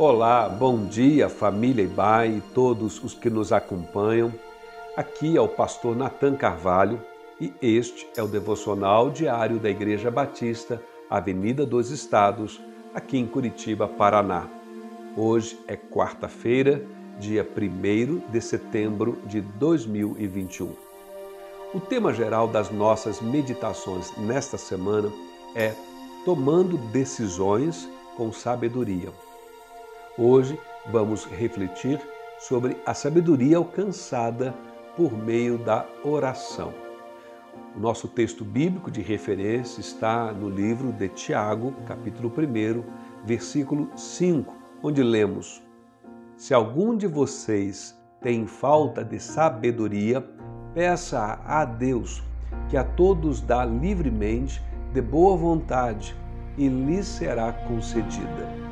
Olá, bom dia, família Ibai e todos os que nos acompanham. Aqui é o pastor Nathan Carvalho e este é o devocional diário da Igreja Batista, Avenida dos Estados, aqui em Curitiba, Paraná. Hoje é quarta-feira, dia 1 de setembro de 2021. O tema geral das nossas meditações nesta semana é Tomando Decisões com Sabedoria. Hoje vamos refletir sobre a sabedoria alcançada por meio da oração. O nosso texto bíblico de referência está no livro de Tiago, capítulo 1, versículo 5, onde lemos: Se algum de vocês tem falta de sabedoria, peça a Deus, que a todos dá livremente, de boa vontade, e lhe será concedida.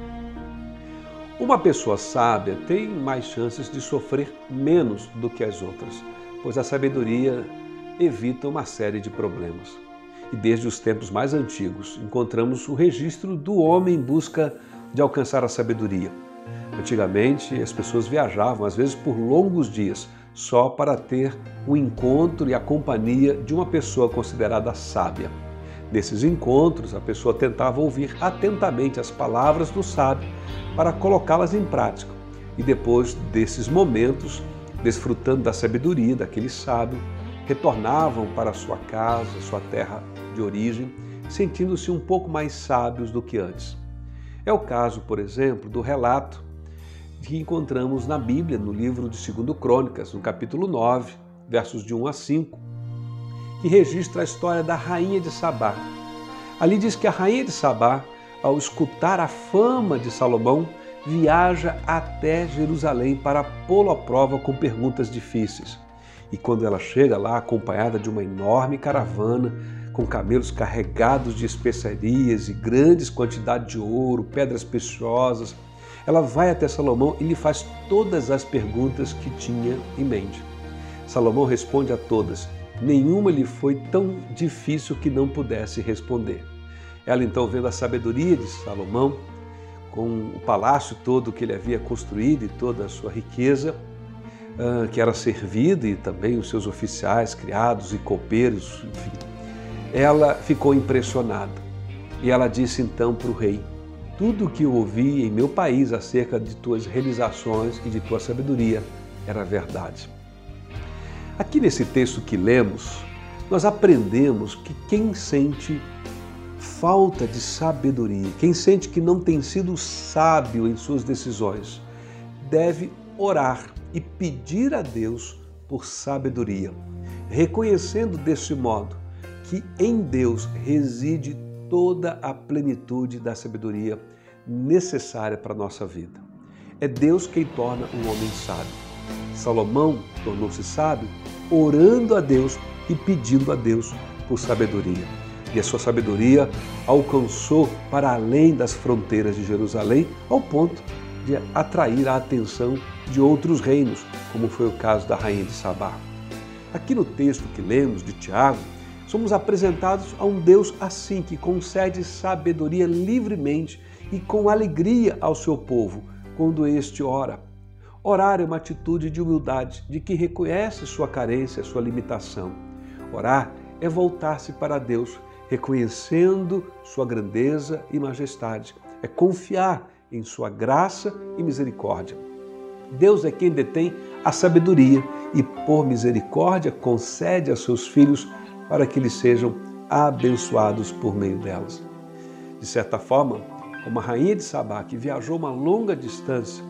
Uma pessoa sábia tem mais chances de sofrer menos do que as outras, pois a sabedoria evita uma série de problemas. E desde os tempos mais antigos encontramos o registro do homem em busca de alcançar a sabedoria. Antigamente, as pessoas viajavam, às vezes por longos dias, só para ter o encontro e a companhia de uma pessoa considerada sábia. Nesses encontros, a pessoa tentava ouvir atentamente as palavras do sábio para colocá-las em prática. E depois desses momentos, desfrutando da sabedoria daquele sábio, retornavam para sua casa, sua terra de origem, sentindo-se um pouco mais sábios do que antes. É o caso, por exemplo, do relato que encontramos na Bíblia, no livro de 2 Crônicas, no capítulo 9, versos de 1 a 5, que registra a história da rainha de Sabá. Ali diz que a rainha de Sabá, ao escutar a fama de Salomão, viaja até Jerusalém para pô-lo à prova com perguntas difíceis. E quando ela chega lá, acompanhada de uma enorme caravana, com camelos carregados de especiarias e grandes quantidades de ouro, pedras preciosas, ela vai até Salomão e lhe faz todas as perguntas que tinha em mente. Salomão responde a todas, nenhuma lhe foi tão difícil que não pudesse responder. Ela então, vendo a sabedoria de Salomão, com o palácio todo que ele havia construído e toda a sua riqueza, ah, que era servido, e também os seus oficiais, criados e copeiros, enfim, ela ficou impressionada. E ela disse então para o rei: Tudo o que eu ouvi em meu país acerca de tuas realizações e de tua sabedoria era verdade. Aqui nesse texto que lemos, nós aprendemos que quem sente falta de sabedoria, quem sente que não tem sido sábio em suas decisões, deve orar e pedir a Deus por sabedoria, reconhecendo desse modo que em Deus reside toda a plenitude da sabedoria necessária para a nossa vida. É Deus quem torna o homem sábio. Salomão tornou-se sábio orando a Deus e pedindo a Deus por sabedoria. E a sua sabedoria alcançou para além das fronteiras de Jerusalém, ao ponto de atrair a atenção de outros reinos, como foi o caso da rainha de Sabá. Aqui no texto que lemos de Tiago, somos apresentados a um Deus assim que concede sabedoria livremente e com alegria ao seu povo quando este ora. Orar é uma atitude de humildade, de que reconhece sua carência, sua limitação. Orar é voltar-se para Deus, reconhecendo sua grandeza e majestade. É confiar em sua graça e misericórdia. Deus é quem detém a sabedoria e, por misericórdia, concede a seus filhos para que eles sejam abençoados por meio delas. De certa forma, como a rainha de Sabá, que viajou uma longa distância,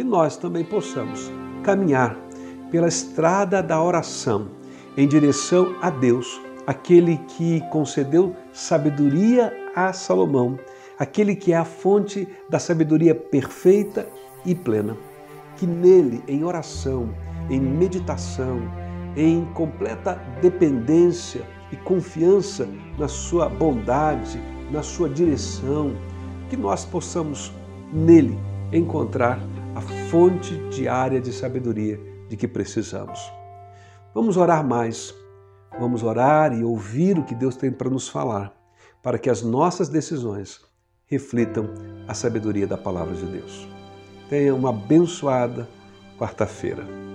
que nós também possamos caminhar pela estrada da oração em direção a Deus, aquele que concedeu sabedoria a Salomão, aquele que é a fonte da sabedoria perfeita e plena. Que nele, em oração, em meditação, em completa dependência e confiança na sua bondade, na sua direção, que nós possamos nele encontrar a fonte diária de sabedoria de que precisamos. Vamos orar mais. Vamos orar e ouvir o que Deus tem para nos falar, para que as nossas decisões reflitam a sabedoria da palavra de Deus. Tenha uma abençoada quarta-feira.